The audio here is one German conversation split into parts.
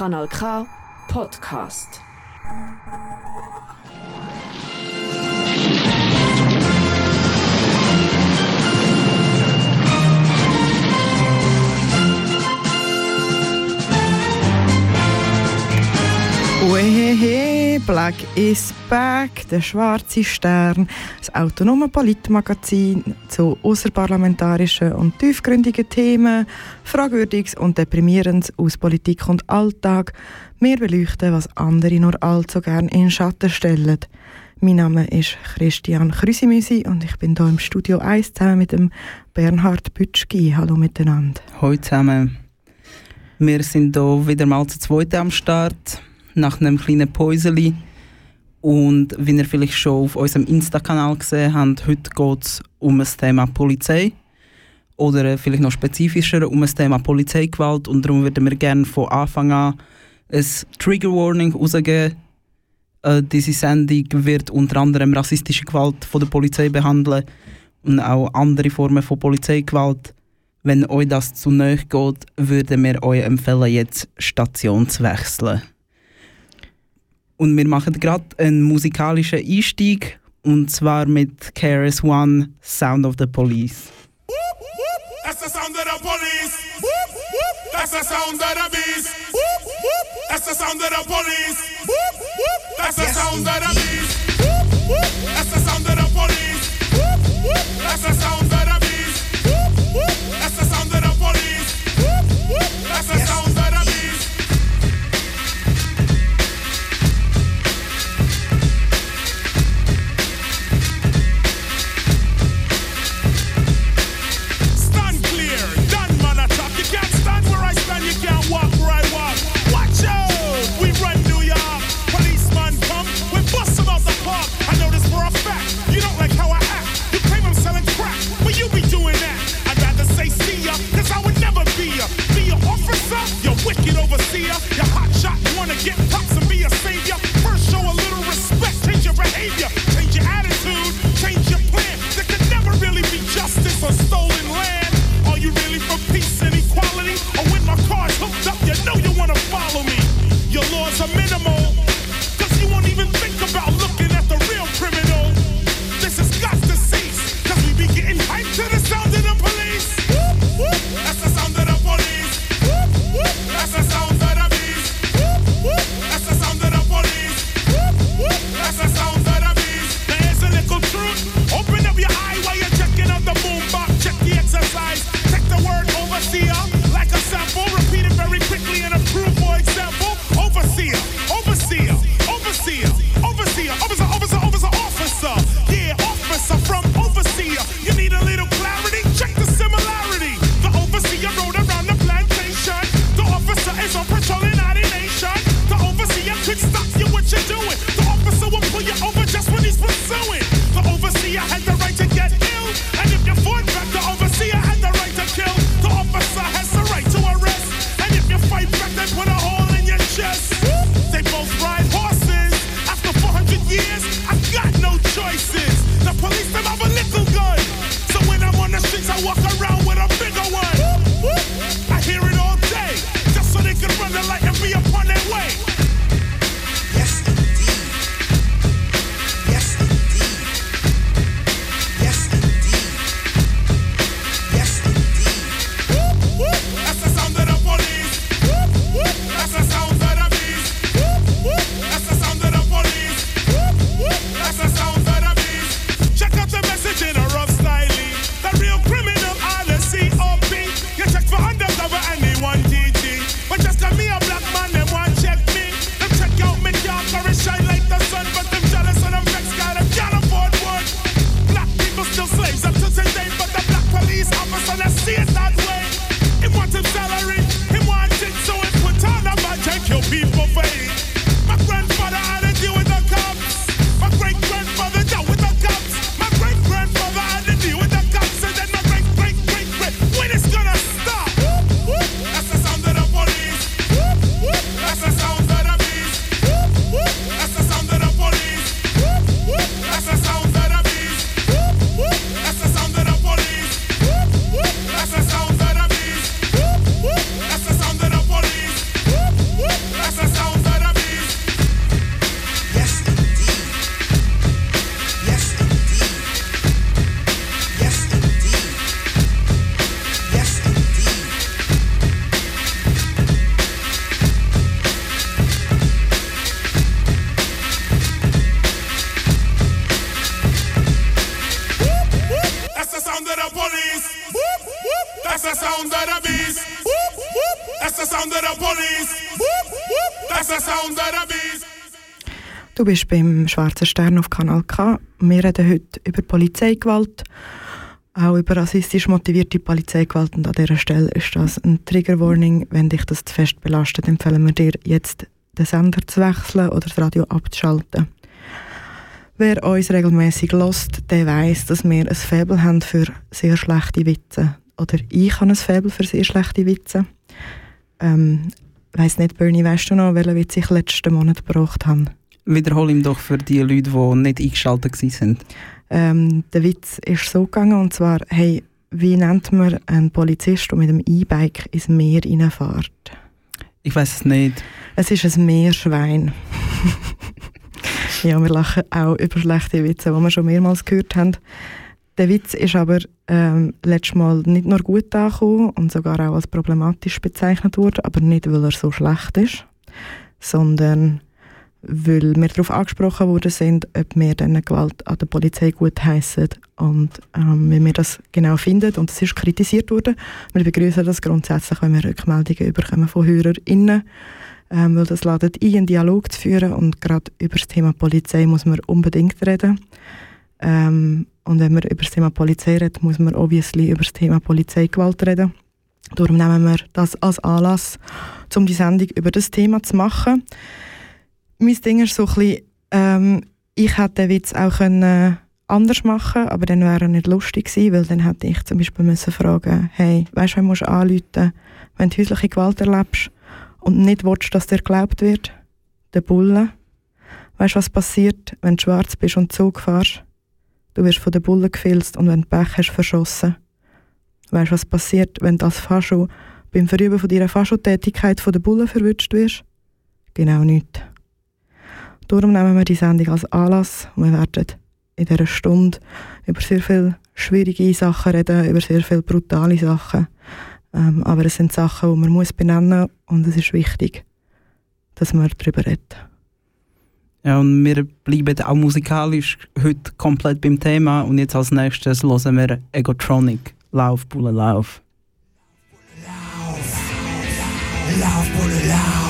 Kanal K Podcast. Uehehe. Black is Back, der schwarze Stern, das autonome Politmagazin zu außerparlamentarischen und tiefgründigen Themen, Fragwürdiges und Deprimierendes aus Politik und Alltag. Wir beleuchten, was andere nur allzu gern in Schatten stellen. Mein Name ist Christian Krüsimüsi und ich bin hier im Studio 1 zusammen mit dem Bernhard Bütschki. Hallo miteinander. Hallo zusammen. Wir sind hier wieder mal zu zweit am Start nach einem kleinen Päuseli. Und wie ihr vielleicht schon auf unserem Insta-Kanal gesehen habt, heute geht es um das Thema Polizei. Oder äh, vielleicht noch spezifischer um das Thema Polizeigewalt. Und darum würden wir gerne von Anfang an ein Trigger Warning rausgeben. Äh, diese Sendung wird unter anderem rassistische Gewalt von der Polizei behandeln und auch andere Formen von Polizeigewalt. Wenn euch das zu nahe geht, würden wir euch empfehlen, jetzt Station zu wechseln. Und wir machen gerade einen musikalischen Einstieg und zwar mit KRS One Sound of the Police. That's the sound of the police. That's the sound of the beast. That's the sound of the police. That's the sound of the beast. That's the sound of the police. That's the sound of the bist beim Schwarzen Stern auf Kanal K. Wir reden heute über Polizeigewalt, auch über rassistisch motivierte Polizeigewalt. Und an dieser Stelle ist das ein Trigger Warning. Wenn dich das zu fest belastet, empfehlen wir dir jetzt den Sender zu wechseln oder das Radio abzuschalten. Wer uns regelmäßig lost, der weiß, dass wir ein Faible haben für sehr schlechte Witze. Oder ich habe ein Faible für sehr schlechte Witze. Ähm, weiss nicht, Bernie, weißt du noch, welchen Witz ich letzten Monat gebracht habe? Wiederhol ihm doch für die Leute, die nicht eingeschaltet waren. Ähm, der Witz ist so gegangen, und zwar, hey, wie nennt man einen Polizist, der mit einem E-Bike ins Meer reinfährt? Ich weiß es nicht. Es ist ein Meerschwein. ja, wir lachen auch über schlechte Witze, die wir schon mehrmals gehört haben. Der Witz ist aber ähm, letztes Mal nicht nur gut angekommen und sogar auch als problematisch bezeichnet worden, aber nicht, weil er so schlecht ist, sondern weil wir darauf angesprochen worden sind, ob wir diese Gewalt an der Polizei gut heissen und ähm, wie wir das genau finden. Und es ist kritisiert worden. Wir begrüßen das grundsätzlich, wenn wir Rückmeldungen bekommen von HörerInnen, ähm, weil das ladet ein, einen Dialog zu führen und gerade über das Thema Polizei muss man unbedingt reden. Ähm, und wenn man über das Thema Polizei redet, muss man obviously über das Thema Polizeigewalt reden. Darum nehmen wir das als Anlass, um die Sendung über das Thema zu machen mein Ding ist so ein bisschen, ähm, ich hätte den Witz auch können anders machen aber dann wäre er nicht lustig gewesen, weil dann hätte ich zum Beispiel müssen fragen hey, weißt du, wen musst du anrufen, wenn du häusliche Gewalt erlebst und nicht willst, dass dir geglaubt wird? Der Bulle. Weißt du, was passiert, wenn du schwarz bist und Zug fährst? Du wirst von den Bullen gefilzt und wenn du Pech hast, verschossen. Weißt du, was passiert, wenn du als beim Verüben von deiner Fascho-Tätigkeit von den Bullen verwünscht wirst? Genau nichts. Darum nehmen wir die Sendung als Anlass und wir werden in dieser Stunde über sehr viele schwierige Sachen reden, über sehr viele brutale Sachen. Ähm, aber es sind Sachen, die man muss benennen und es ist wichtig, dass man darüber redet. Ja, und wir bleiben auch musikalisch heute komplett beim Thema. Und jetzt als nächstes hören wir Egotronic. Lauf, Bulle, lauf. Lauf, Bulle, lauf. Lauf, Bulle, lauf.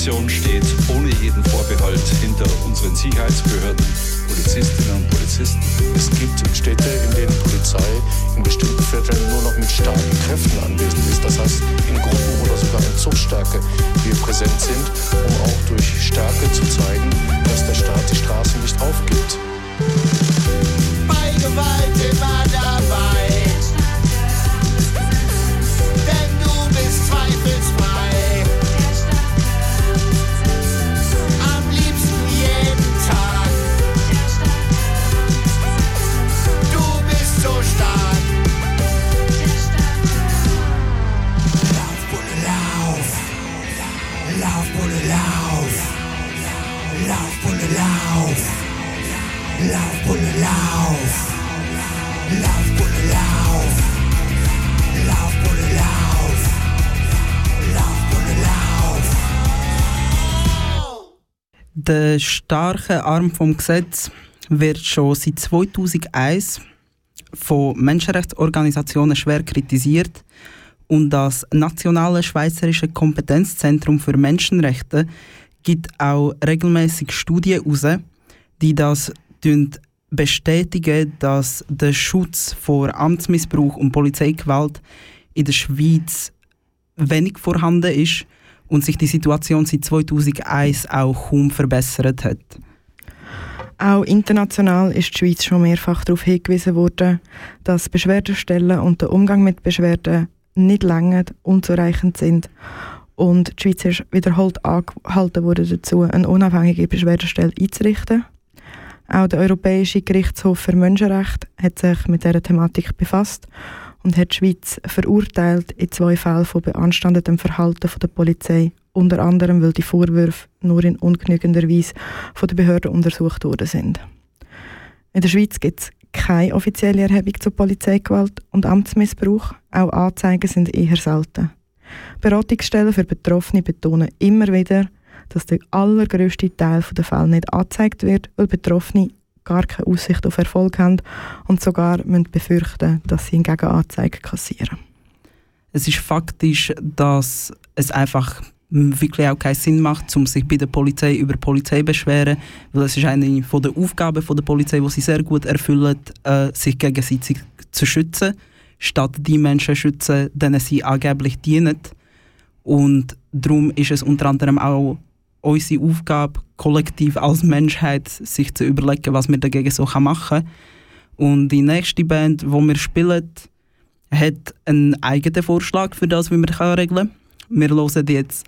Unionsfraktion steht ohne jeden Vorbehalt hinter unseren Sicherheitsbehörden, Polizistinnen und Polizisten. Es gibt Städte, in denen Polizei in bestimmten Vierteln nur noch mit starken Kräften anwesend ist. Das heißt, in Gruppen oder sogar in Zuchtstärke wir präsent sind, um auch durch Stärke zu zeigen, dass der Staat die Straßen nicht aufgibt. Bei Gewalt immer dabei. Lauf. Lauf, Bulle, lauf. Lauf, Bulle, lauf. Lauf, Bulle, lauf. Der starke Arm vom Gesetz, wird schon seit 2001 von Menschenrechtsorganisationen schwer kritisiert und das Nationale Schweizerische Kompetenzzentrum für Menschenrechte gibt auch regelmäßig Studien heraus, die das bestätigen, dass der Schutz vor Amtsmissbrauch und Polizeigewalt in der Schweiz wenig vorhanden ist und sich die Situation seit 2001 auch kaum verbessert hat. Auch international ist die Schweiz schon mehrfach darauf hingewiesen worden, dass Beschwerdestellen und der Umgang mit Beschwerden nicht länger unzureichend sind. Und die Schweiz ist wiederholt angehalten worden dazu, eine unabhängige Beschwerdestelle einzurichten. Auch der Europäische Gerichtshof für Menschenrechte hat sich mit dieser Thematik befasst und hat die Schweiz verurteilt in zwei Fällen von beanstandetem Verhalten von der Polizei, unter anderem weil die Vorwürfe nur in ungenügender Weise von den Behörden untersucht worden sind. In der Schweiz gibt es keine offizielle Erhebung zu Polizeigewalt und Amtsmissbrauch, auch Anzeigen sind eher selten. Beratungsstellen für Betroffene betonen immer wieder, dass der allergrößte Teil der Fälle nicht angezeigt wird, weil Betroffene gar keine Aussicht auf Erfolg haben und sogar müssen befürchten, dass sie hingegen Anzeigen kassieren. Es ist faktisch, dass es einfach wirklich auch keinen Sinn macht, um sich bei der Polizei über die Polizei zu beschweren, weil es ist eine von der Aufgaben der Polizei, die sie sehr gut erfüllen, äh, sich gegenseitig zu schützen, statt die Menschen zu schützen, denen sie angeblich dienen. Und darum ist es unter anderem auch unsere Aufgabe, kollektiv als Menschheit, sich zu überlegen, was wir dagegen so machen können. Und die nächste Band, die wir spielen, hat einen eigenen Vorschlag für das, wie wir regeln können. Wir hören jetzt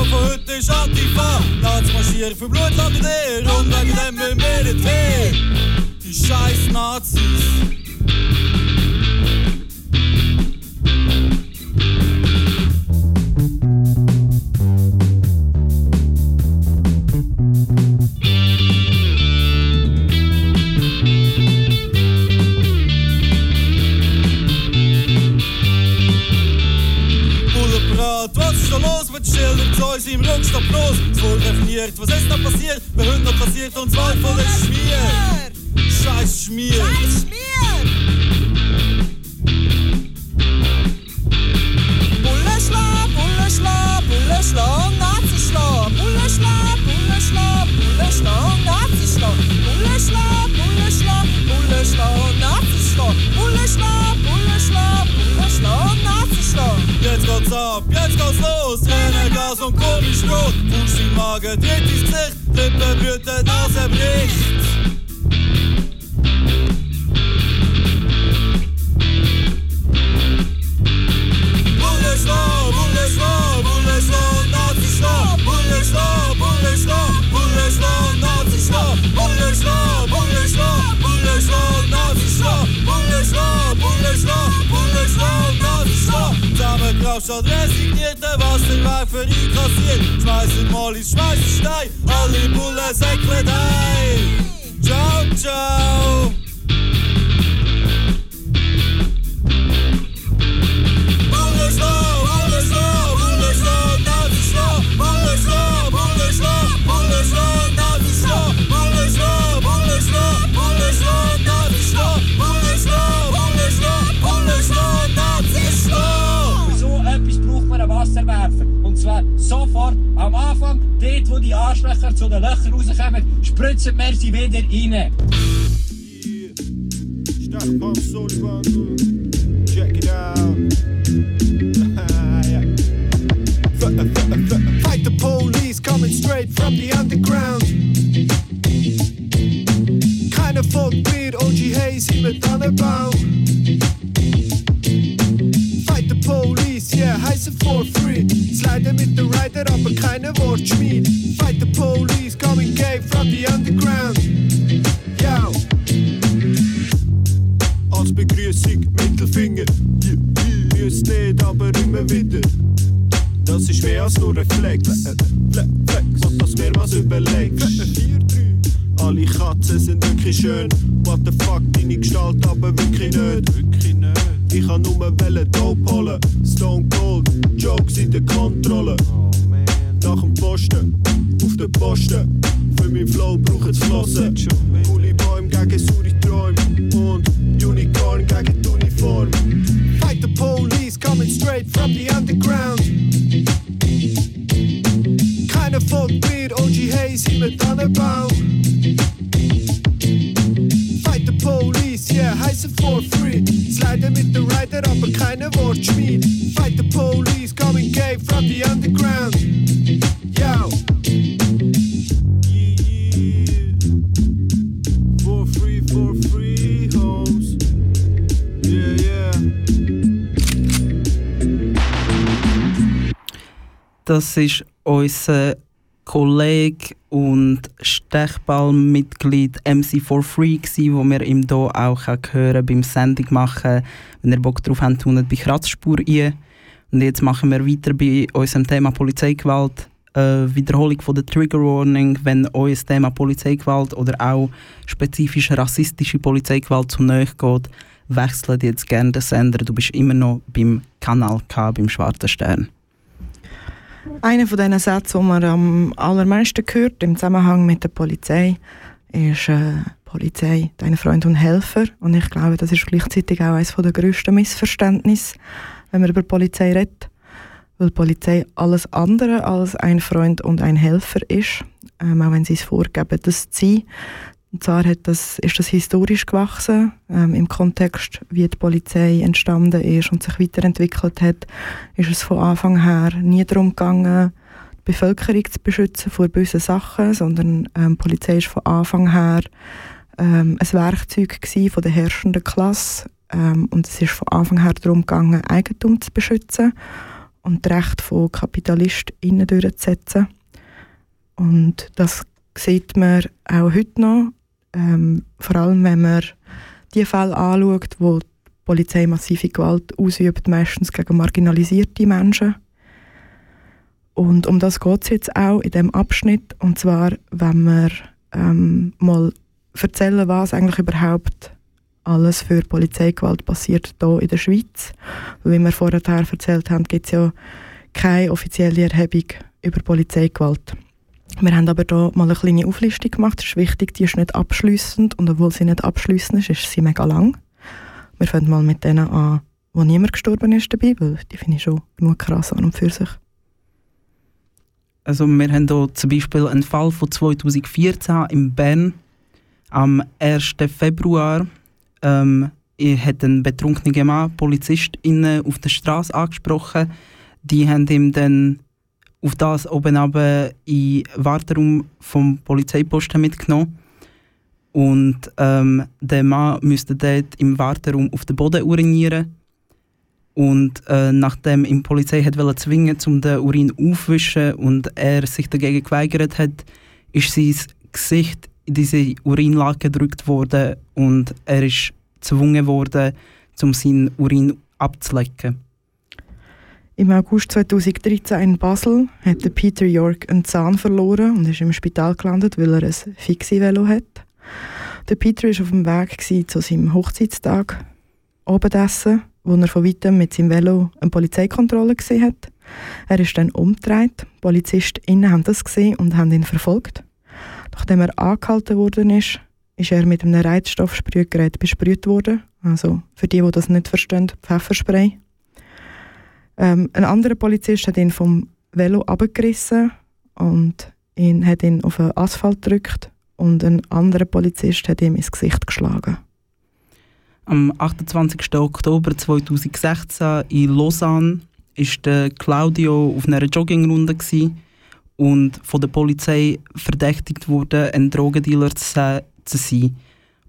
Plageuri, Bullen schlagen. ist Antifa. Nazis marschieren für Blutland und Ehr und wegen dem nicht her. Die scheiß Nazis. Im Rückstopp los. Es wurde definiert, was ist da passiert? Wir haben noch kassiert und zwar der Schmier. Scheiß Schmier. Scheiß Schmier. Komisch rot. Fuß im Magen, dreht ins Gesicht, Lippen blüten, Nase bricht. Zusammengeklatscht, resignierte Wasserwerfer einkassiert. Schmeißen mal ins Schmeißenstein, alle Bullen säckeln ein. Ciao, ciao. Bundesland, Arschlöcher zu den Löchern rauskommen, spritzen wir sie wieder rein. Check it out. Fight the police coming straight from the underground. Keine Folk mit OG Hazy mit Tannenbaum. Rider, aber keine Wortschmied. Fight the police coming gay from the underground. Yo. Als Begrüßung Mittelfinger. Yeah, yeah. Müsst nicht, aber immer wieder. das ist mehr als nur Reflex. Flex, Flex, dass mir was überlegst. Alle Katzen sind wirklich schön. What the fuck, deine Gestalt aber wirklich nicht. Wirklich nicht. Ich kann nur Wellen Dope holen. Stone Cold, Jokes in der Kontrolle. Auf den Posten. Für Flow braucht's Flossen. Coole Bäume gegen saure Träume. Und Unicorn gegen die Uniform. Fight the police coming straight from the underground. Keiner folgt OG Hayes in mit Tannenbaum. Fight the police, yeah, heiße er for free. Slide mit der Rider, aber keine Wortschmied. Fight the police, coming gay from the underground. Das ist unser Kollege und Stechballmitglied MC4Free gsi, wo wir ihm hier auch hören beim Sendung machen. Wenn ihr Bock drauf habt, tun bei Kratzspur ein. Und jetzt machen wir weiter bei unserem Thema Polizeigewalt. Äh, Wiederholung von der Trigger Warning, wenn euer Thema Polizeigewalt oder auch spezifisch rassistische Polizeigewalt zu nahe geht, wechselt jetzt gerne den Sender. Du bist immer noch beim Kanal K, beim Schwarzen Stern. Einer von diesen Sätzen, die man am allermeisten hört im Zusammenhang mit der Polizei, ist äh, Polizei, dein Freund und Helfer. Und ich glaube, das ist gleichzeitig auch eines der grössten Missverständnisse, wenn man über Polizei redet. Weil Polizei alles andere als ein Freund und ein Helfer ist, ähm, auch wenn sie es vorgeben, das zu sein. Und zwar hat das, ist das historisch gewachsen, ähm, im Kontext, wie die Polizei entstanden ist und sich weiterentwickelt hat, ist es von Anfang her nie darum gegangen, die Bevölkerung zu beschützen vor bösen Sachen, sondern ähm, die Polizei ist von Anfang her ähm, ein Werkzeug von der herrschenden Klasse ähm, und es ist von Anfang her darum gegangen, Eigentum zu beschützen und das Recht von KapitalistInnen durchzusetzen. Und das sieht man auch heute noch, ähm, vor allem wenn man die Fälle anschaut, wo die Polizei massive Gewalt ausübt, meistens gegen marginalisierte Menschen. Und um das geht es jetzt auch in dem Abschnitt. Und zwar, wenn wir ähm, mal erzählen, was eigentlich überhaupt alles für Polizeigewalt passiert hier in der Schweiz. Wie wir vorher erzählt haben, gibt es ja keine offizielle Erhebung über Polizeigewalt. Wir haben aber hier mal eine kleine Auflistung gemacht. Das ist wichtig, die ist nicht abschließend und obwohl sie nicht abschließend ist, ist sie mega lang. Wir fangen mal mit denen an, wo niemand gestorben ist dabei, weil die finde ich schon genug krass an und für sich. Also wir haben hier zum Beispiel einen Fall von 2014 in Bern. Am 1. Februar ähm, hat ein betrunkener Mann PolizistInnen auf der Straße angesprochen. Die haben ihm dann auf das oben in den Warteraum vom Polizeiposten mitgenommen. Und ähm, der Mann müsste dort im Warteraum auf den Boden urinieren. Und äh, nachdem ihm die Polizei hat zwingen, um den Urin aufwischen und er sich dagegen geweigert hat, ist sein Gesicht in diese Urinlage gedrückt worden und er ist gezwungen worden, um seinen Urin abzulecken. Im August 2013 in Basel hat Peter York einen Zahn verloren und ist im Spital gelandet, weil er ein Fixie-Velo hat. Der Peter war auf dem Weg zu seinem Hochzeitstag Abendessen, wo er von weitem mit seinem Velo eine Polizeikontrolle gesehen hat. Er ist dann umgedreht. Die PolizistInnen haben das gesehen und haben ihn verfolgt. Nachdem er angehalten worden ist, ist er mit einem Reizstoffsprühgerät besprüht worden. Also für die, die das nicht verstehen, Pfefferspray. Ähm, ein anderer Polizist hat ihn vom Velo abgerissen und ihn, hat ihn auf den Asphalt gedrückt und ein anderer Polizist hat ihm ins Gesicht geschlagen. Am 28. Oktober 2016 in Lausanne war Claudio auf einer Joggingrunde und von der Polizei verdächtigt wurde, ein Drogendealer zu sein.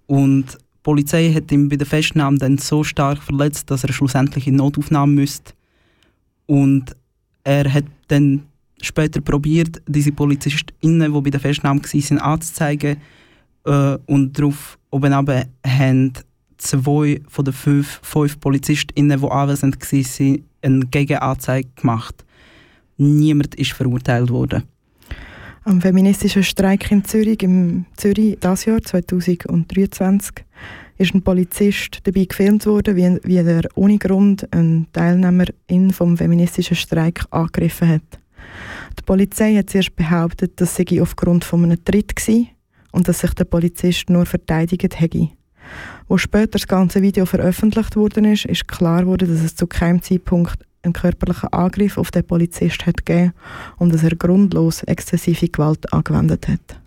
Und die Polizei hat ihn bei der Festnahme dann so stark verletzt, dass er schlussendlich in Notaufnahme müsste. Und er hat dann später probiert, diese PolizistInnen, die bei der Festnahme waren, anzuzeigen. Äh, und darauf oben haben zwei von den fünf, fünf PolizistInnen, die anwesend waren, eine Gegenanzeige gemacht. niemand ist verurteilt worden. Am feministischen Streik in Zürich im Zürich das Jahr 2023 ist ein Polizist dabei gefilmt worden, wie, wie er ohne Grund einen Teilnehmerin vom feministischen Streik angegriffen hat. Die Polizei hat zuerst behauptet, das sei aufgrund von einem Tritt gewesen und dass sich der Polizist nur verteidigt hätte. Wo später das ganze Video veröffentlicht worden ist, ist klar geworden, dass es zu keinem Zeitpunkt einen körperlichen Angriff auf den Polizist hat gegeben und dass er grundlos exzessive Gewalt angewendet hat.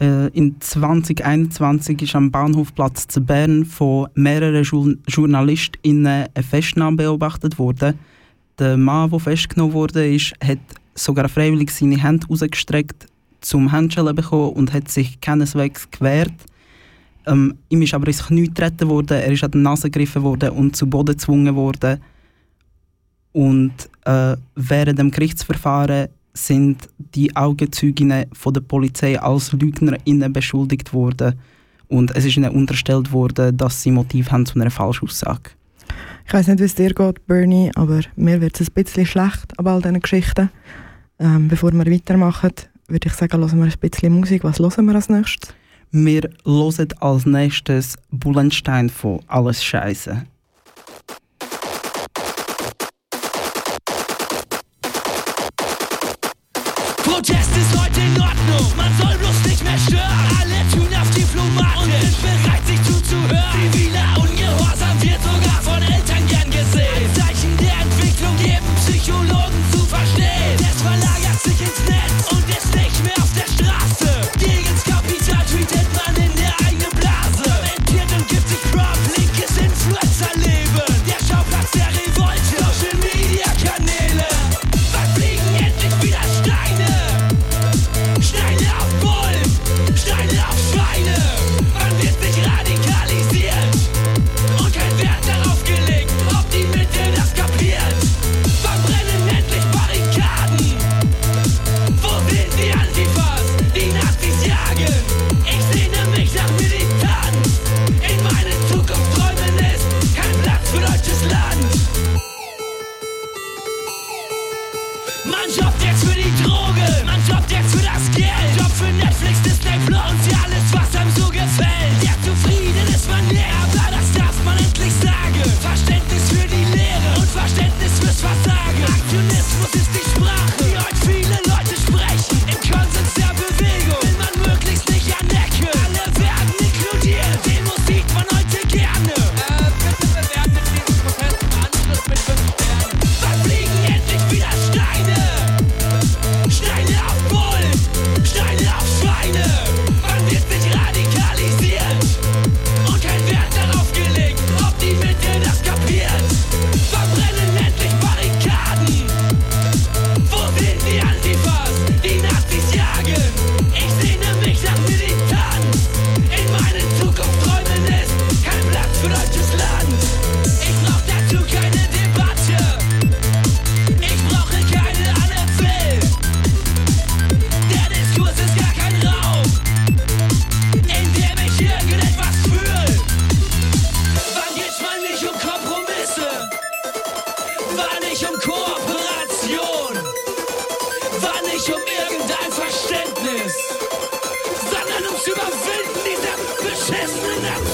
Äh, in 2021 ist am Bahnhofplatz zu Bern von mehreren Jour JournalistInnen eine Festnahme beobachtet worden. Der Mann, der festgenommen wurde, ist, hat sogar freiwillig seine Hände ausgestreckt zum Handschellen bekommen und hat sich keineswegs gewehrt. Ähm, ihm ist aber ins Knie getreten worden, er ist an die Nase gegriffen worden und zu Boden gezwungen worden. Und äh, während dem Gerichtsverfahren sind die Augenzeuginnen von der Polizei als LügnerInnen beschuldigt worden. Und es ist ihnen unterstellt worden, dass sie Motiv haben zu einer Falschaussage. Ich weiß nicht, wie es dir geht, Bernie, aber mir wird es ein bisschen schlecht ab all diesen Geschichten. Ähm, bevor wir weitermachen, würde ich sagen, hören wir ein bisschen Musik. Was hören wir als nächstes? Wir hören als nächstes Bullenstein von Alles Scheiße. Ist heute in Ordnung, man soll bloß nicht mehr stören. Alle tun auf Diplomaten und sind bereit, sich zuzuhören. Ziviler Ungehorsam wird sogar von Eltern gern gesehen. Ein Zeichen der Entwicklung geben Psychologen zu verstehen. Es verlagert sich ins Netz und ist nicht mehr auf der Straße. Gegen's Kapital tweetet man in der eigenen Blase. Kommentiert und gibt sich Prop, linkes Influencer-Leben.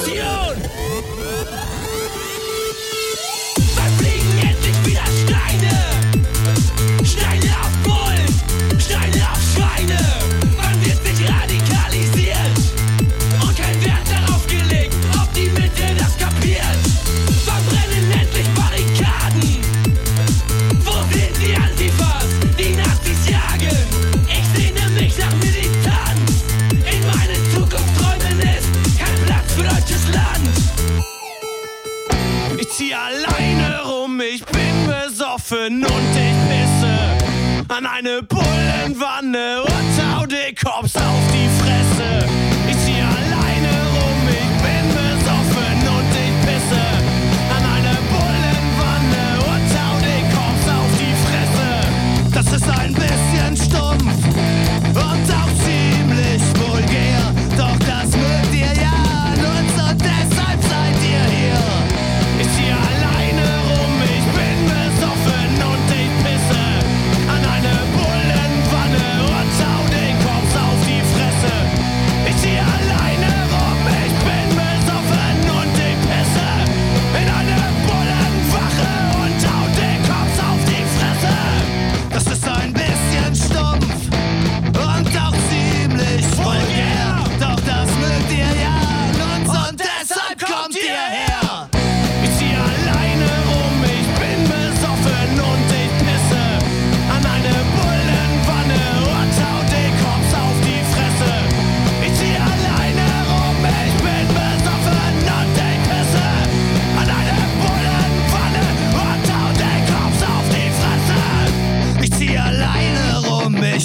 Yeah.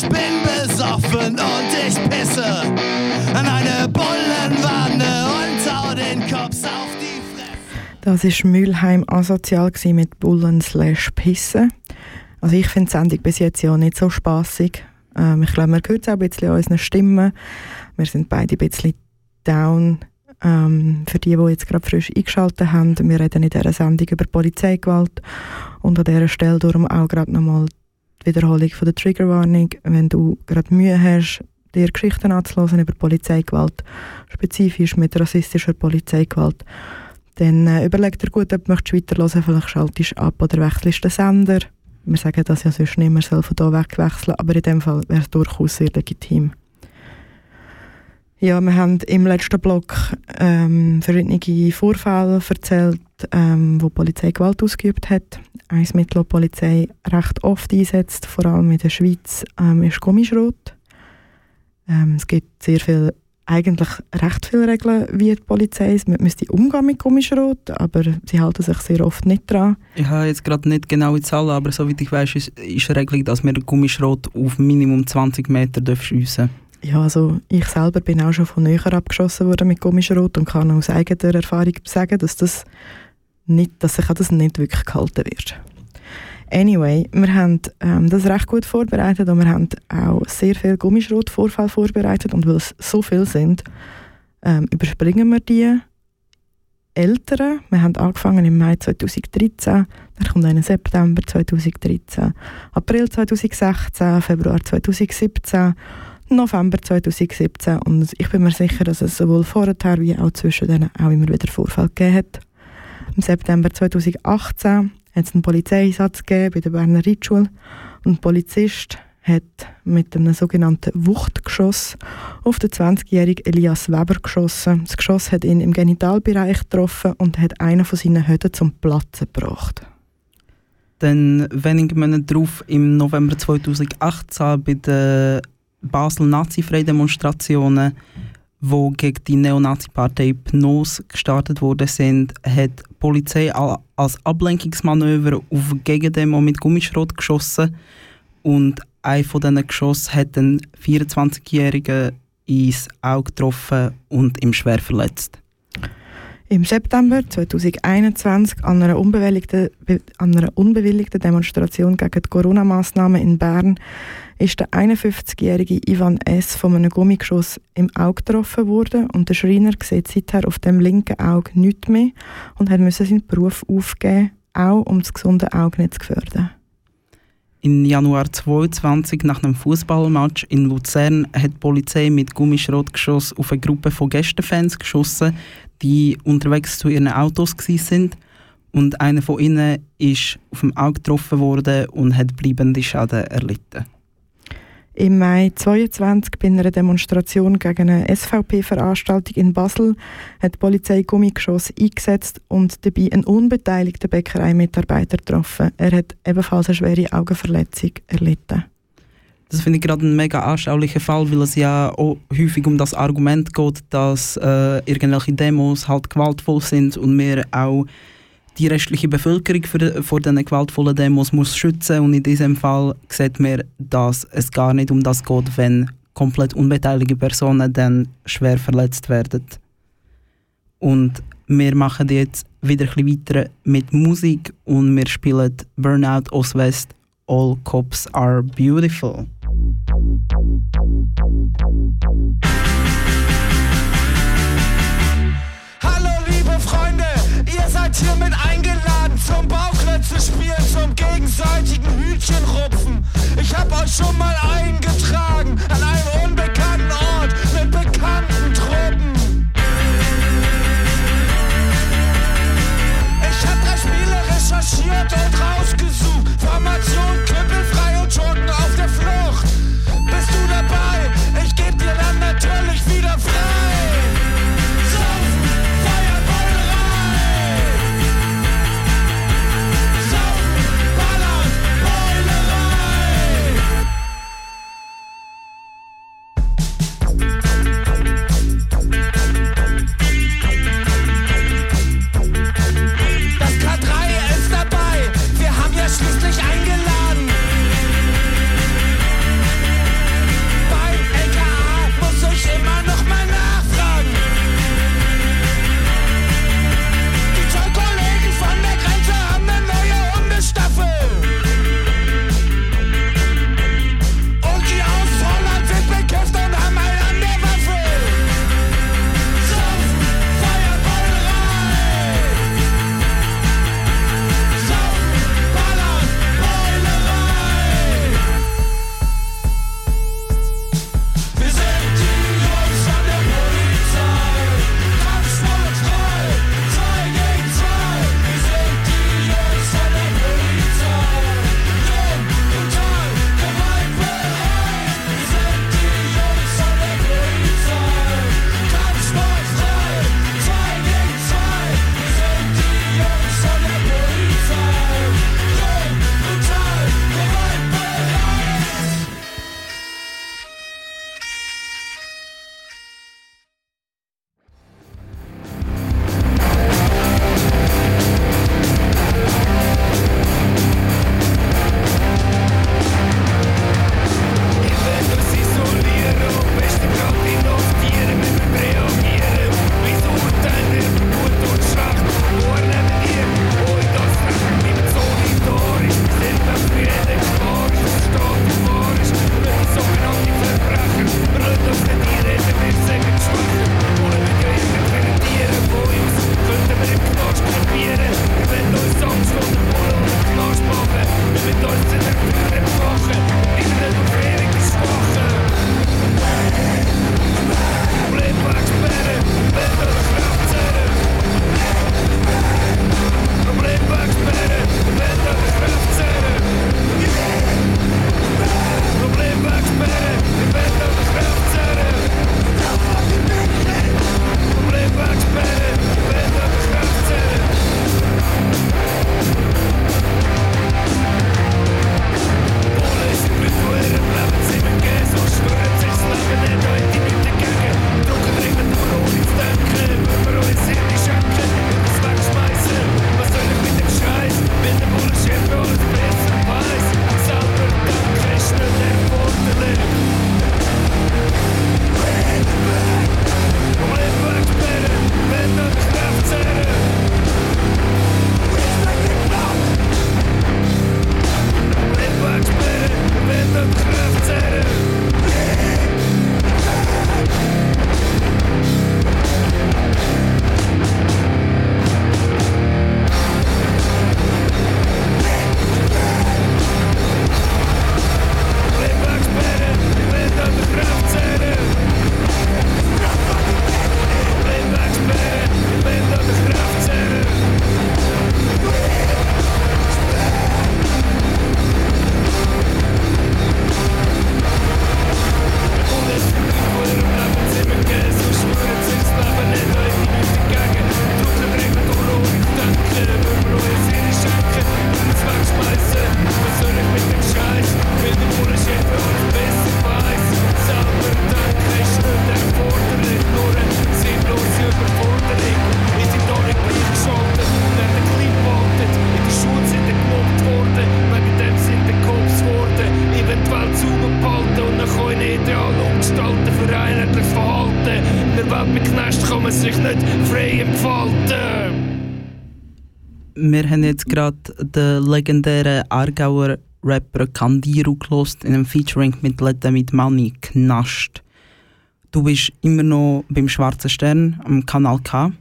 Ich bin besoffen und ich pisse an eine Bullenwanne und hau den Cops auf die Das war Mülheim asozial mit Bullen slash Pissen. Also ich finde die Sendung bis jetzt ja nicht so spaßig. Ähm, ich glaube, man hört auch ein bisschen an unseren Stimmen. Wir sind beide ein bisschen down. Ähm, für die, die jetzt gerade frisch eingeschaltet haben, wir reden in dieser Sendung über Polizeigewalt und an dieser Stelle darum auch gerade nochmal die Wiederholung von der Triggerwarnung. Wenn du gerade Mühe hast, dir Geschichten anzuhören über Polizeigewalt, spezifisch mit rassistischer Polizeigewalt, dann äh, überleg dir gut, ob du weiterhören Vielleicht schaltest du ab oder wechselst den Sender. Wir sagen das ja sonst nicht, man soll von hier wegwechseln, aber in dem Fall wäre es durchaus sehr legitim. Ja, wir haben im letzten Block ähm, verschiedene Vorfälle erzählt, ähm, wo die Polizei Gewalt ausgeübt hat. Ein Mittel, das die Polizei recht oft einsetzt, vor allem in der Schweiz, ähm, ist Gummischrot. Ähm, es gibt sehr viel, eigentlich recht viele Regeln, wie die Polizei ist. Man müsste umgehen mit Gummischrot, aber sie halten sich sehr oft nicht dran. Ich habe jetzt gerade nicht genau die Zahlen, aber soweit ich weiß, ist, ist eine Regelung, dass wir Gummischrot auf Minimum 20 Meter schiessen dürfen. Ja, also ich selber bin auch schon von näher abgeschossen worden mit Gummischrot und kann aus eigener Erfahrung sagen, dass, das nicht, dass sich das nicht wirklich gehalten wird. Anyway, wir haben ähm, das recht gut vorbereitet und wir haben auch sehr viel Gummischrot-Vorfälle vorbereitet und weil es so viel sind, ähm, überspringen wir die älteren. Wir haben angefangen im Mai 2013, dann kommt ein September 2013, April 2016, Februar 2017 November 2017 und ich bin mir sicher, dass es sowohl vorher wie auch zwischen denen auch immer wieder Vorfälle gegeben hat. Im September 2018 hat es einen Polizeieinsatz bei der Berner Reitschule und ein Polizist hat mit einem sogenannten Wuchtgeschoss auf den 20-jährigen Elias Weber geschossen. Das Geschoss hat ihn im Genitalbereich getroffen und hat einen von seinen Hüten zum Platzen gebracht. Dann wenige Monate darauf, im November 2018, bei den Basel-Nazi-Freie-Demonstrationen, wo gegen die Neonazi-Partei Pnos gestartet worden sind, hat die Polizei als Ablenkungsmanöver auf Gegendemo mit Gummischrot geschossen und ein von diesen Geschossen hat einen 24-Jährigen ins Auge getroffen und ihm schwer verletzt. Im September 2021 an einer unbewilligten, an einer unbewilligten Demonstration gegen die Corona-Massnahmen in Bern ist der 51-jährige Ivan S. von einem Gummigeschoss im Auge getroffen worden und der Schreiner sieht seither auf dem linken Auge nichts mehr und hat seinen Beruf aufgeben, auch um das gesunde Auge nicht zu gefährden. Im Januar 2022, nach einem Fußballmatch in Luzern, hat die Polizei mit Gummischrotgeschoss auf eine Gruppe von Gästefans geschossen, die unterwegs zu ihren Autos sind und einer von ihnen ist auf dem Auge getroffen worden und hat bleibende Schäden erlitten. Im Mai 22 bei einer Demonstration gegen eine SVP-Veranstaltung in Basel hat die Polizei Gummigeschoss eingesetzt und dabei einen unbeteiligten Bäckereimitarbeiter getroffen. Er hat ebenfalls eine schwere Augenverletzung erlitten. Das finde ich gerade ein mega anschaulicher Fall, weil es ja auch häufig um das Argument geht, dass äh, irgendwelche Demos halt gewaltvoll sind und wir auch die restliche Bevölkerung für, vor diesen gewaltvollen Demos muss schützen und in diesem Fall sieht man, dass es gar nicht um das geht, wenn komplett unbeteiligte Personen dann schwer verletzt werden. Und wir machen jetzt wieder ein weiter mit Musik und wir spielen Burnout aus West All Cops Are Beautiful. Hallo liebe Freunde, ihr seid hiermit eingeladen zum Bauklötze spielen, zum gegenseitigen Hütchenrupfen. Ich hab euch schon mal eingetragen an einem unbekannten Ort mit bekannten Truppen. Ich hab drei Spiele recherchiert und rausgesucht. Formation knüppelfrei legendären Aargauer Rapper Kandiru gelost in einem Featuring mit Lette mit Money Knast. Du bist immer noch beim Schwarzen Stern am Kanal K.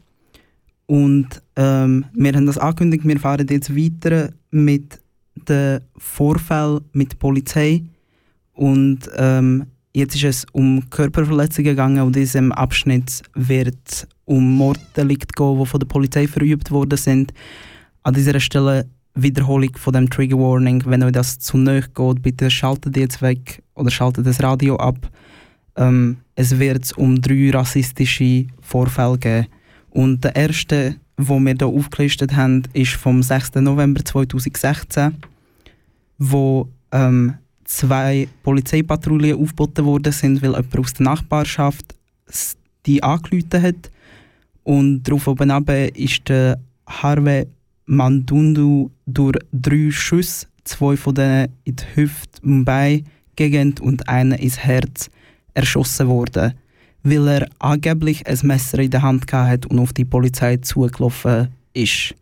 Und ähm, wir haben das angekündigt, wir fahren jetzt weiter mit den Vorfällen mit der Polizei. Und ähm, jetzt ist es um Körperverletzungen gegangen und in diesem Abschnitt wird um Morddelikte gehen, die von der Polizei verübt worden sind. An dieser Stelle Wiederholung von dem Trigger Warning. Wenn euch das zu nahe geht, bitte schaltet jetzt weg oder schaltet das Radio ab. Ähm, es wird um drei rassistische Vorfälle gehen. Und der erste, den wir hier aufgelistet haben, ist vom 6. November 2016, wo ähm, zwei Polizeipatrouillen aufgeboten worden sind, weil jemand aus der Nachbarschaft die angerufen hat. Und darauf oben ist der Harvey Mandundu durch drei Schüsse, zwei von denen in die Hüfte, Mumbai, Gegend und einen ins Herz, erschossen worden, weil er angeblich ein Messer in der Hand hatte und auf die Polizei zugelaufen ist.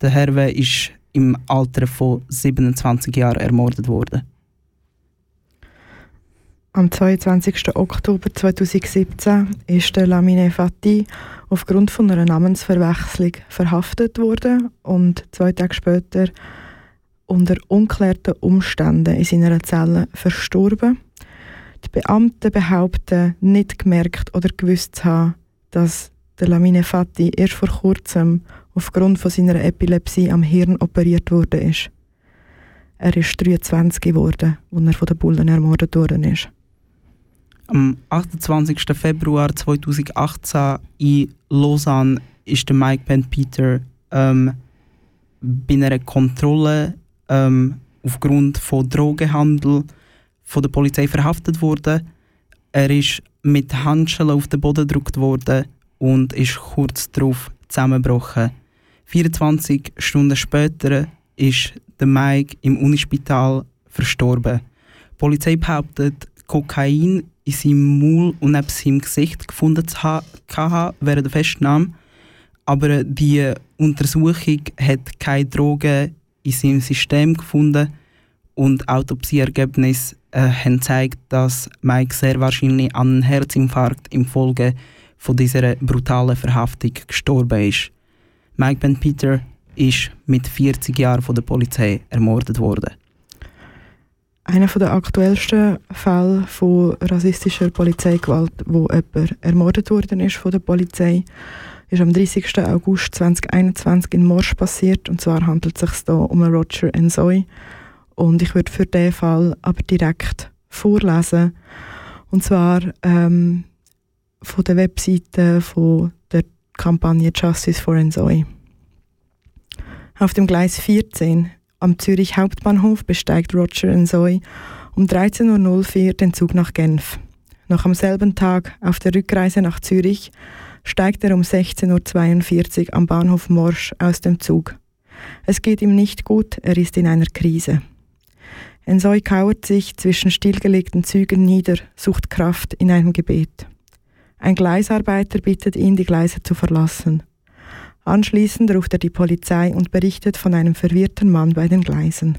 Der Herve ist im Alter von 27 Jahren ermordet worden. Am 22. Oktober 2017 ist der Lamine Fati aufgrund von einer Namensverwechslung verhaftet worden und zwei Tage später unter unklärten Umständen in seiner Zelle verstorben. Die Beamten behaupten, nicht gemerkt oder gewusst zu haben, dass der Lamine Fati erst vor kurzem aufgrund von seiner Epilepsie am Hirn operiert wurde. Er ist 23 geworden, als er von den Bullen ermordet worden ist. Am 28. Februar 2018 in Lausanne ist der Mike Ben Peter ähm, bei einer Kontrolle ähm, aufgrund von Drogenhandel von der Polizei verhaftet worden. Er ist mit Handschellen auf den Boden gedrückt worden und ist kurz darauf zusammengebrochen. 24 Stunden später ist der Mike im Unispital verstorben. Die Polizei behauptet, Kokain in seinem Maul und neben seinem Gesicht gefunden zu haben während der Festnahme. Aber die Untersuchung hat keine Drogen in seinem System gefunden und Autopsieergebnisse äh, haben gezeigt, dass Mike sehr wahrscheinlich an einem Herzinfarkt infolge von dieser brutalen Verhaftung gestorben ist. Mike Ben Peter ist mit 40 Jahren von der Polizei ermordet worden. Einer der aktuellsten Fälle von rassistischer Polizeigewalt, wo jemand ermordet worden ist von der Polizei, ist am 30. August 2021 in Morsch passiert. Und zwar handelt es sich hier um Roger Enzoy. Und ich würde für diesen Fall aber direkt vorlesen. Und zwar ähm, von der Webseite von der Kampagne Justice for Enzoy. Auf dem Gleis 14 am Zürich Hauptbahnhof besteigt Roger Enzoy um 13.04 Uhr den Zug nach Genf. Noch am selben Tag auf der Rückreise nach Zürich steigt er um 16.42 Uhr am Bahnhof Morsch aus dem Zug. Es geht ihm nicht gut, er ist in einer Krise. Ensoy kauert sich zwischen stillgelegten Zügen nieder, sucht Kraft in einem Gebet. Ein Gleisarbeiter bittet ihn, die Gleise zu verlassen. Anschließend ruft er die Polizei und berichtet von einem verwirrten Mann bei den Gleisen.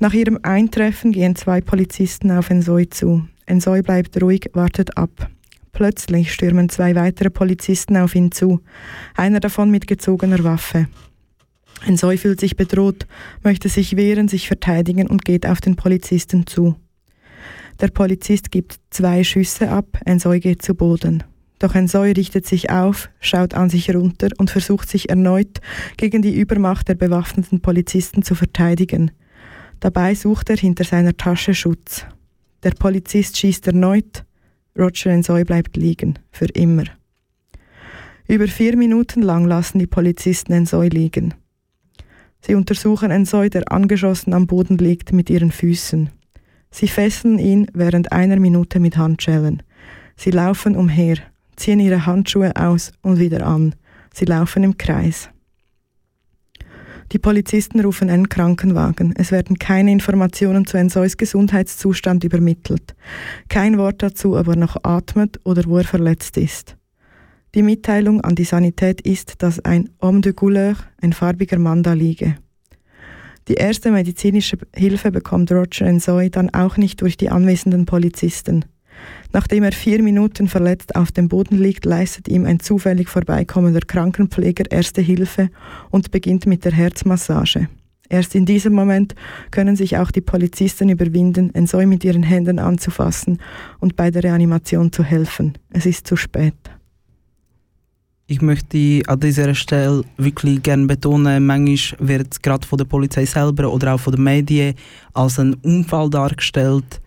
Nach ihrem Eintreffen gehen zwei Polizisten auf Ensoy zu. Ensoy bleibt ruhig, wartet ab. Plötzlich stürmen zwei weitere Polizisten auf ihn zu, einer davon mit gezogener Waffe. Ensoy fühlt sich bedroht, möchte sich wehren, sich verteidigen und geht auf den Polizisten zu. Der Polizist gibt zwei Schüsse ab, Ensoy geht zu Boden. Doch Ensoy richtet sich auf, schaut an sich runter und versucht sich erneut gegen die Übermacht der bewaffneten Polizisten zu verteidigen. Dabei sucht er hinter seiner Tasche Schutz. Der Polizist schießt erneut, Roger Ensoy bleibt liegen, für immer. Über vier Minuten lang lassen die Polizisten Ensoy liegen. Sie untersuchen Ensoy, der angeschossen am Boden liegt, mit ihren Füßen. Sie fesseln ihn während einer Minute mit Handschellen. Sie laufen umher, ziehen ihre Handschuhe aus und wieder an. Sie laufen im Kreis. Die Polizisten rufen einen Krankenwagen. Es werden keine Informationen zu Ensois Gesundheitszustand übermittelt. Kein Wort dazu, ob er noch atmet oder wo er verletzt ist. Die Mitteilung an die Sanität ist, dass ein Homme de Couleur, ein farbiger Mann, da liege. Die erste medizinische Hilfe bekommt Roger Ensoi dann auch nicht durch die anwesenden Polizisten. Nachdem er vier Minuten verletzt auf dem Boden liegt, leistet ihm ein zufällig vorbeikommender Krankenpfleger erste Hilfe und beginnt mit der Herzmassage. Erst in diesem Moment können sich auch die Polizisten überwinden, Ensoi mit ihren Händen anzufassen und bei der Reanimation zu helfen. Es ist zu spät. Ich möchte an dieser Stelle wirklich gerne betonen, manchmal wird gerade von der Polizei selber oder auch von den Medien als ein Unfall dargestellt.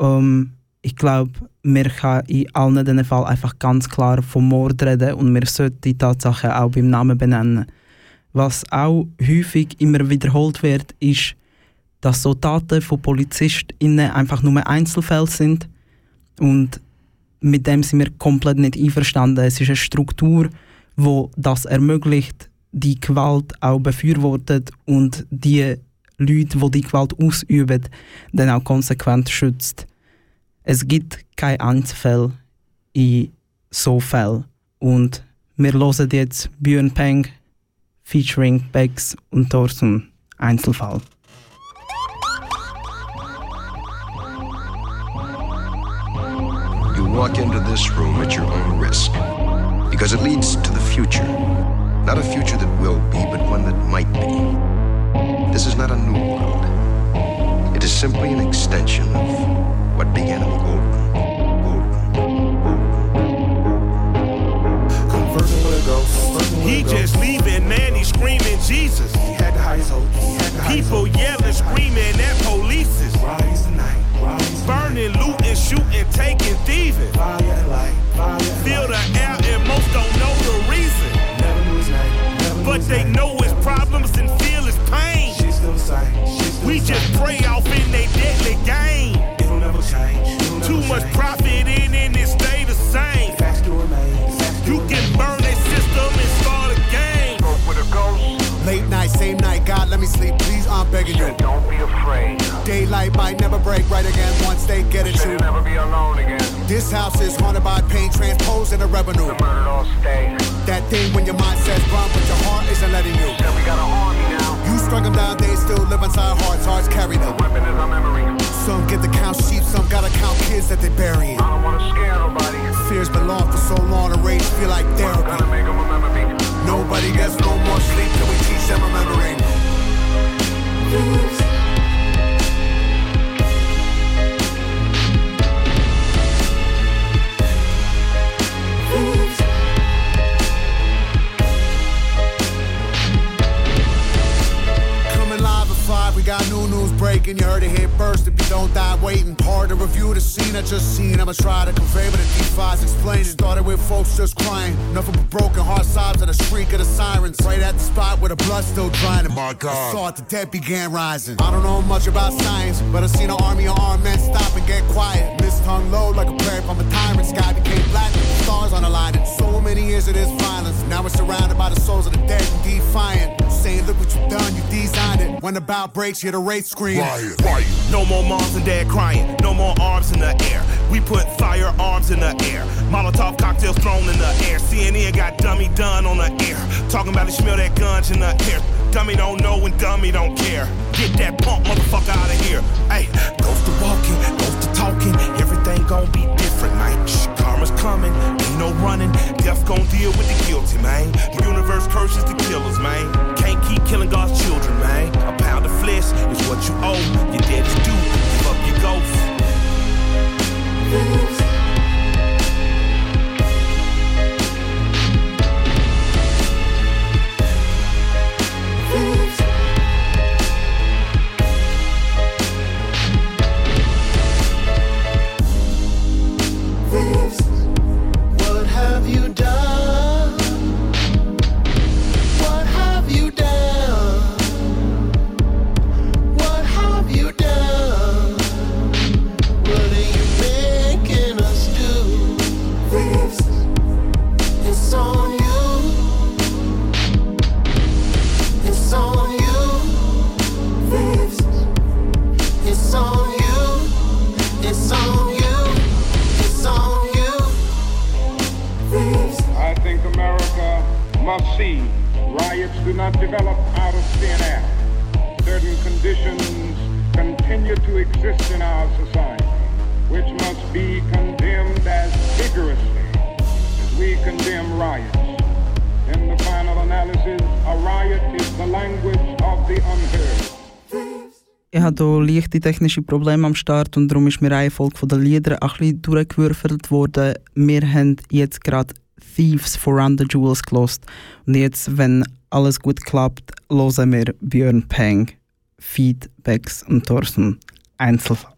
Ähm, ich glaube, wir können in allen diesen Fällen einfach ganz klar vom Mord reden und wir sollten die Tatsache auch beim Namen benennen. Was auch häufig immer wiederholt wird, ist, dass so Taten von PolizistInnen einfach nur Einzelfälle sind und mit dem sind wir komplett nicht einverstanden. Es ist eine Struktur, wo das ermöglicht, die Gewalt auch befürwortet und die Leute, die die Gewalt ausüben, dann auch konsequent schützt. Es gibt keine Einzelfälle in so Fällen. Und wir hören jetzt Björn Peng featuring Bex und Thorsten Einzelfall. You walk into this room at your own risk because it leads to the future. Not a future that will be, but one that might be. This is not a new world. It is simply an extension of what began in the. He just leaving, man, he's screaming Jesus. He had the highest hope. People yelling, screaming at polices. Burning, looting, shooting, taking, thieving. Feel the air and most don't know the reason. But they know his problems and feel his pain. We just pray off in they deadly game. Too much profit begging you. Don't be afraid. Daylight might never break right again once they get it you'll never be alone again. This house is haunted by pain, transposed into revenue. The murdered all stay. That thing when your mind says run, but your heart isn't letting you. Said we got an army now. You strung them down, they still live inside hearts, hearts carry them. Weapon is our memory. Some get to count sheep, some gotta count kids that they burying. I don't wanna scare nobody. Fear's been lost for so long, the rage feel like therapy. Gotta make 'em remember me. Nobody gets no more sleep till we teach them remembering. Coming You heard it here first. If you don't die waiting, hard to review the scene I just seen. I'ma try to convey, but the D5's explaining. Started with folks just crying, nothing but broken heart sobs and a shriek of the sirens. Right at the spot where the blood still drying. My God, I saw it, the dead began rising. I don't know much about science, but I seen an army of armed men stop and get quiet. Mist hung low like a prayer from a tyrant. Sky became black, stars on the line. And so many years of this violence. Now we're surrounded by the souls of the dead and defiant. Saying, look what you've done, you designed it. When the bout breaks, hear the race scream. No more moms and dad crying, no more arms in the air. We put firearms in the air. Molotov cocktails thrown in the air. CNN got dummy done on the air. Talking about it, smell that guns in the air. Dummy don't know and dummy don't care. Get that punk motherfucker out of here. Hey, ghost to walking, ghost to talking. Everything gon' be different, man. Shh, coming, ain't no running. Death gon' deal with the guilty, man. The universe curses the killers, man. Can't keep killing God's children, man. A pound of flesh is what you owe. Your dead is due. Up your ghost. Develop out of thin air. Certain conditions continue to exist in our society, which must be condemned as vigorously as we condemn riots. In the final analysis, a riot is the language of the unheard. Ich habe hier leichte technische Probleme am Start und darum ist mir eine Folge von den Liedern ein bisschen durchgewürfelt worden. Wir haben jetzt gerade Thieves for Run the Jewels gelost und jetzt, wenn alles gut klappt, hören wir Björn Peng, Feedbacks und Thorsten. Einzelfall.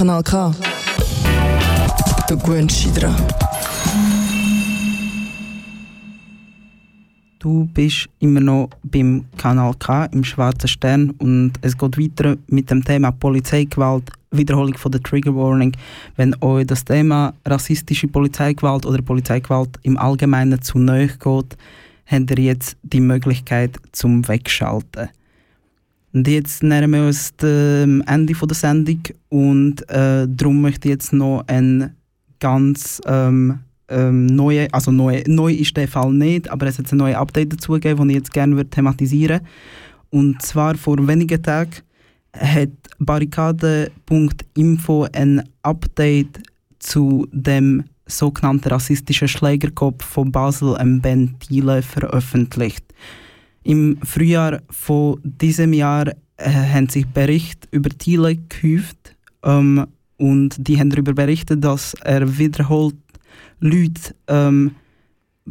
Kanal K. Du gewöhnst. Du bist immer noch beim Kanal K im Schwarzen Stern und es geht weiter mit dem Thema Polizeigewalt, Wiederholung von der Trigger Warning. Wenn euch das Thema rassistische Polizeigewalt oder Polizeigewalt im Allgemeinen zu nahe geht, habt ihr jetzt die Möglichkeit zum Wegschalten. Und jetzt nähern wir uns dem Ende von der Sendung und äh, darum möchte ich jetzt noch ein ganz ähm, ähm, neue, also neu, neu ist der Fall nicht, aber es hat ein neues Update dazu gegeben, das ich jetzt gerne würde thematisieren Und zwar vor wenigen Tagen hat Barrikade.info ein Update zu dem sogenannten rassistischen Schlägerkopf von Basel, Ben Thiele, veröffentlicht. Im Frühjahr von diesem Jahr äh, haben sich Berichte über Thiele gehäuft ähm, und die haben darüber berichtet, dass er wiederholt Leute ähm,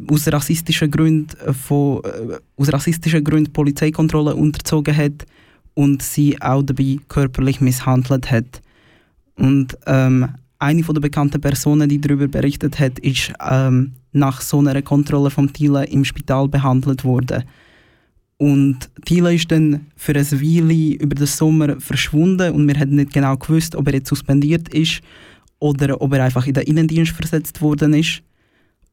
aus rassistischen Gründen von, äh, aus rassistischen Gründen Polizeikontrolle unterzogen hat und sie auch dabei körperlich misshandelt hat. Und ähm, eine von der bekannten Personen, die darüber berichtet hat, ist ähm, nach so einer Kontrolle vom Thiele im Spital behandelt worden. Und Thiele ist dann für eine Weile über den Sommer verschwunden und wir hätten nicht genau gewusst, ob er jetzt suspendiert ist oder ob er einfach in den Innendienst versetzt worden ist.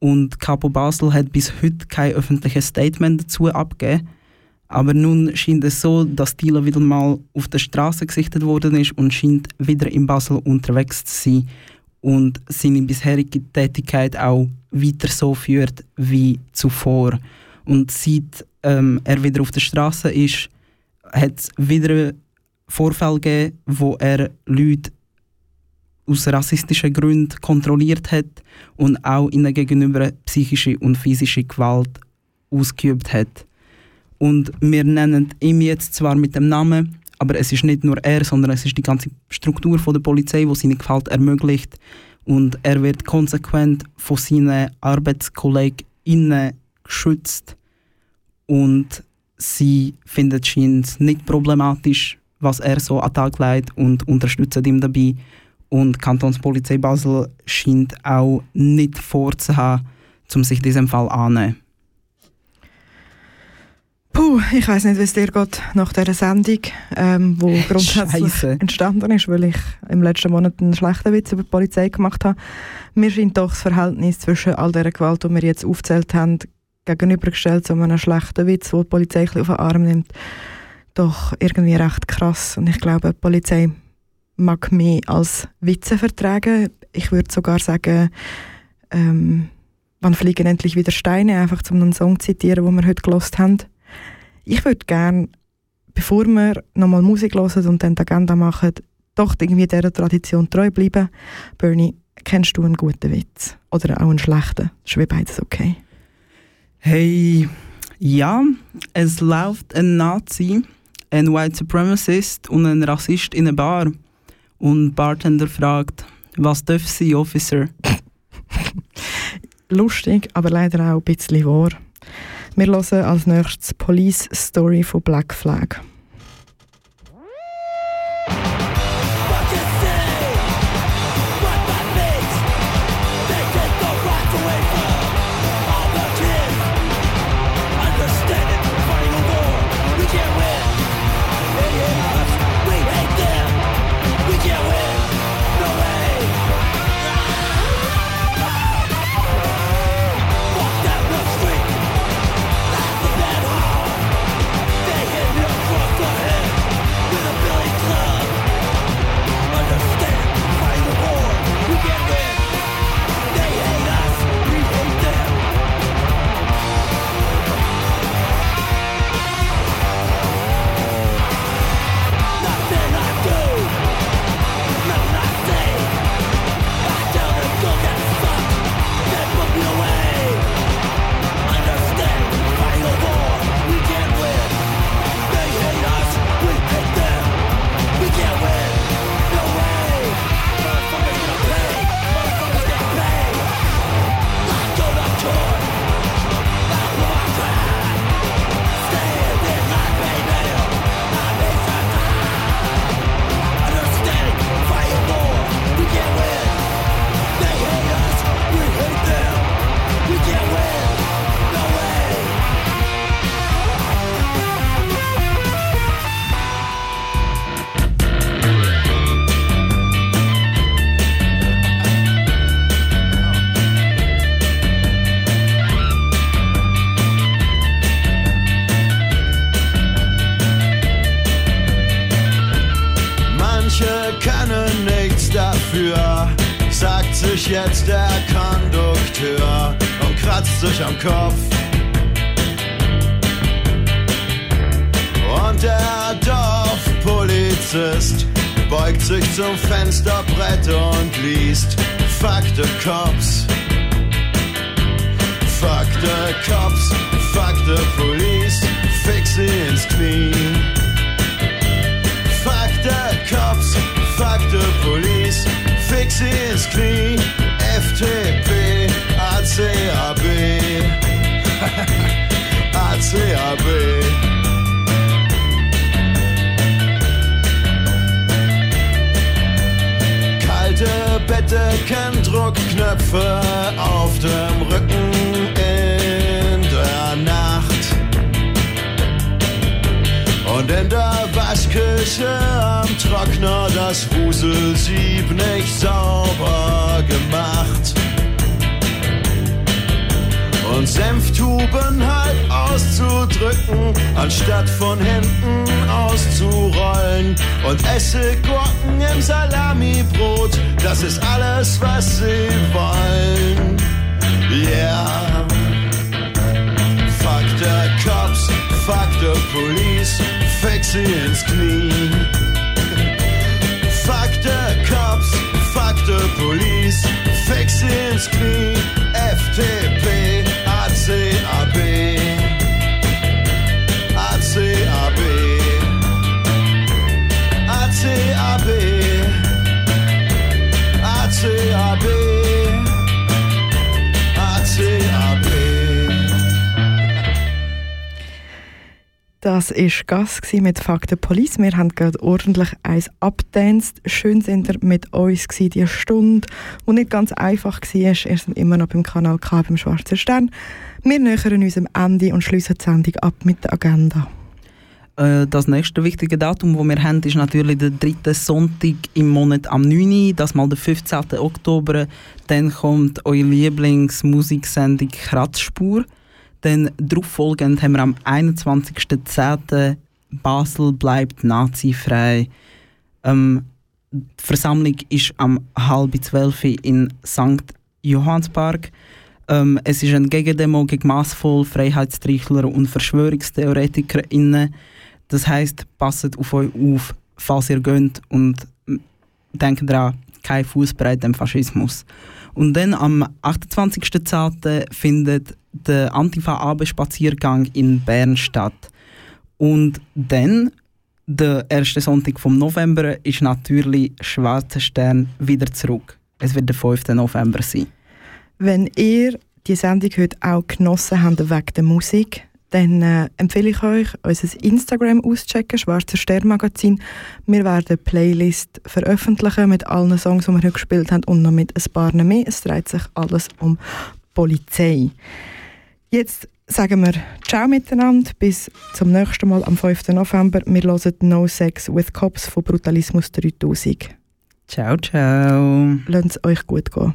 Und Capo Basel hat bis heute kein öffentliches Statement dazu abgegeben. Aber nun scheint es so, dass Thiele wieder mal auf der Straße gesichtet worden ist und scheint wieder in Basel unterwegs zu sein und seine bisherige Tätigkeit auch weiter so führt wie zuvor. Und seit ähm, er wieder auf der Straße ist, hat es wieder Vorfälle gegeben, wo er Leute aus rassistischen Gründen kontrolliert hat und auch ihnen gegenüber psychische und physische Gewalt ausgeübt hat. Und wir nennen ihn jetzt zwar mit dem Namen, aber es ist nicht nur er, sondern es ist die ganze Struktur von der Polizei, die seine Gewalt ermöglicht. Und er wird konsequent von seinen ArbeitskolllegInnen geschützt. Und sie findet es nicht problematisch, was er so an Tag legt und unterstützen ihn dabei. Und die Kantonspolizei Basel scheint auch nicht vorzuhaben, um sich diesem Fall anzunehmen. Puh, ich weiß nicht, wie es dir geht nach dieser Sendung, ähm, wo grundsätzlich Scheisse. entstanden ist, weil ich im letzten Monat einen schlechten Witz über die Polizei gemacht habe. Mir scheint doch das Verhältnis zwischen all dieser Gewalt, die wir jetzt aufgezählt haben, gegenübergestellt zu einem schlechten Witz, wo die Polizei ein auf den Arm nimmt, doch irgendwie recht krass. Und ich glaube, die Polizei mag mehr als Witze vertragen. Ich würde sogar sagen, ähm, wann fliegen endlich wieder Steine, einfach um einen Song zu zitieren, den wir heute gelost haben. Ich würde gerne, bevor wir nochmal Musik hören und dann die Agenda machen, doch irgendwie dieser Tradition treu bleiben. Bernie, kennst du einen guten Witz? Oder auch einen schlechten? Das ist wie beides okay. Hey, ja, es läuft ein Nazi, ein White Supremacist und ein Rassist in einer Bar. Und der Bartender fragt, was darf sie, Officer? Lustig, aber leider auch ein bisschen wahr. Wir hören als nächstes Police Story von Black Flag. Dafür, sagt sich jetzt der Kondukteur und kratzt sich am Kopf. Und der Dorfpolizist beugt sich zum Fensterbrett und liest Fuck the Cops. Fuck the Cops, fuck the Police, fix sie ins Knie. Fuck the cops, fuck the police, fix is clean. FTP, ACAB. ACAB. Kalte Bette kennen Druckknöpfe auf dem Rücken in der Nacht. Und in der Waschküche am Trockner das Wuselsieb nicht sauber gemacht. Und Senftuben halt auszudrücken, anstatt von hinten auszurollen. Und Essiggurken im Salamibrot, das ist alles, was sie wollen. Yeah. Fuck the cops, fuck the police, fix sie ins Knie. Fuck the cops, fuck the police, fix sie ins Knie. ACAB, ACAB, ACAB, ACAB, ACAB. Das war Gas gsi mit Fakten Police. Wir haben gerade ordentlich eins abgetanzt. Schön sind ihr mit uns gsi die Stunde, die nicht ganz einfach war. Ihr seid immer noch beim Kanal K beim Schwarzen Stern. Wir nähern uns am Ende und schließen die Sendung ab mit der Agenda. Äh, Das nächste wichtige Datum, das wir haben, ist natürlich der dritte Sonntag im Monat am 9. Das mal der 15. Oktober. Dann kommt eure Lieblingsmusiksendung Kratzspur. Dann darauf folgend haben wir am 21.10. Basel bleibt nazifrei. Ähm, die Versammlung ist am halb zwölf in St. Johannspark. Ähm, es ist eine Gegendemo gegen massvoll Freiheitstrichler und VerschwörungstheoretikerInnen. Das heisst, passet auf euch auf, falls ihr geht und denkt daran, kein Fußbreit dem Faschismus. Und dann am 28.10. findet der Antifa-Abendspaziergang in Bern statt. Und dann, der erste Sonntag vom November, ist natürlich Schwarzer Stern wieder zurück. Es wird der 5. November sein. Wenn ihr die Sendung heute auch genossen habt wegen der Musik, dann äh, empfehle ich euch, unser Instagram auszuchecken, Schwarzer Stern Magazin. Wir werden eine Playlist veröffentlichen mit allen Songs, die wir heute gespielt haben und noch mit ein paar mehr. Es dreht sich alles um Polizei. Jetzt sagen wir Ciao miteinander, bis zum nächsten Mal am 5. November. Wir hören No Sex with Cops von Brutalismus 3000. Ciao, ciao. Lasst es euch gut gehen.